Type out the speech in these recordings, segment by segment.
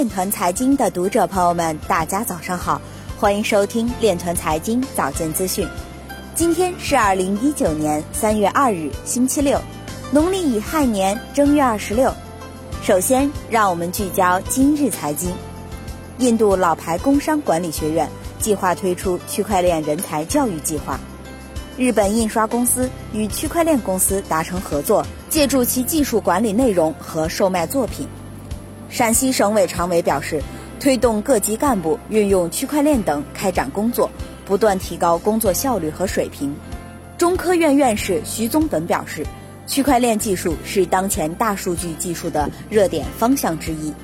链团财经的读者朋友们，大家早上好，欢迎收听链团财经早间资讯。今天是二零一九年三月二日，星期六，农历乙亥年正月二十六。首先，让我们聚焦今日财经。印度老牌工商管理学院计划推出区块链人才教育计划。日本印刷公司与区块链公司达成合作，借助其技术管理内容和售卖作品。陕西省委常委表示，推动各级干部运用区块链等开展工作，不断提高工作效率和水平。中科院院士徐宗本表示，区块链技术是当前大数据技术的热点方向之一。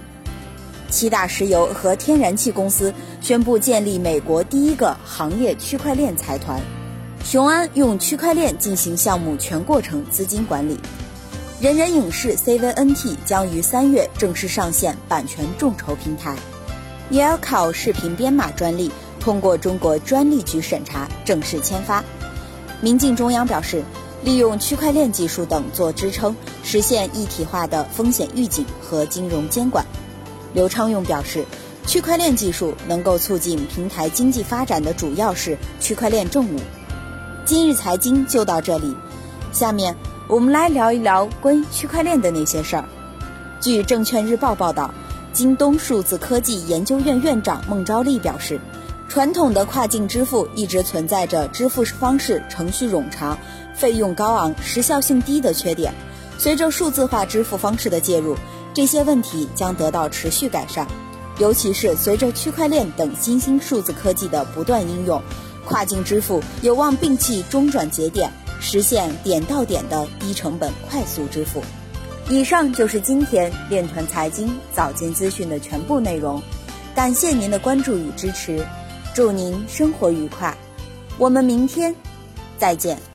七大石油和天然气公司宣布建立美国第一个行业区块链财团。雄安用区块链进行项目全过程资金管理。人人影视 CVNT 将于三月正式上线版权众筹平台，Yelcow 视频编码专利通过中国专利局审查，正式签发。民进中央表示，利用区块链技术等做支撑，实现一体化的风险预警和金融监管。刘昌用表示，区块链技术能够促进平台经济发展的主要是区块链政务。今日财经就到这里，下面。我们来聊一聊关于区块链的那些事儿。据证券日报报道，京东数字科技研究院院长孟昭利表示，传统的跨境支付一直存在着支付方式程序冗长、费用高昂、时效性低的缺点。随着数字化支付方式的介入，这些问题将得到持续改善。尤其是随着区块链等新兴数字科技的不断应用，跨境支付有望摒弃中转节点。实现点到点的低成本快速支付。以上就是今天链团财经早间资讯的全部内容，感谢您的关注与支持，祝您生活愉快，我们明天再见。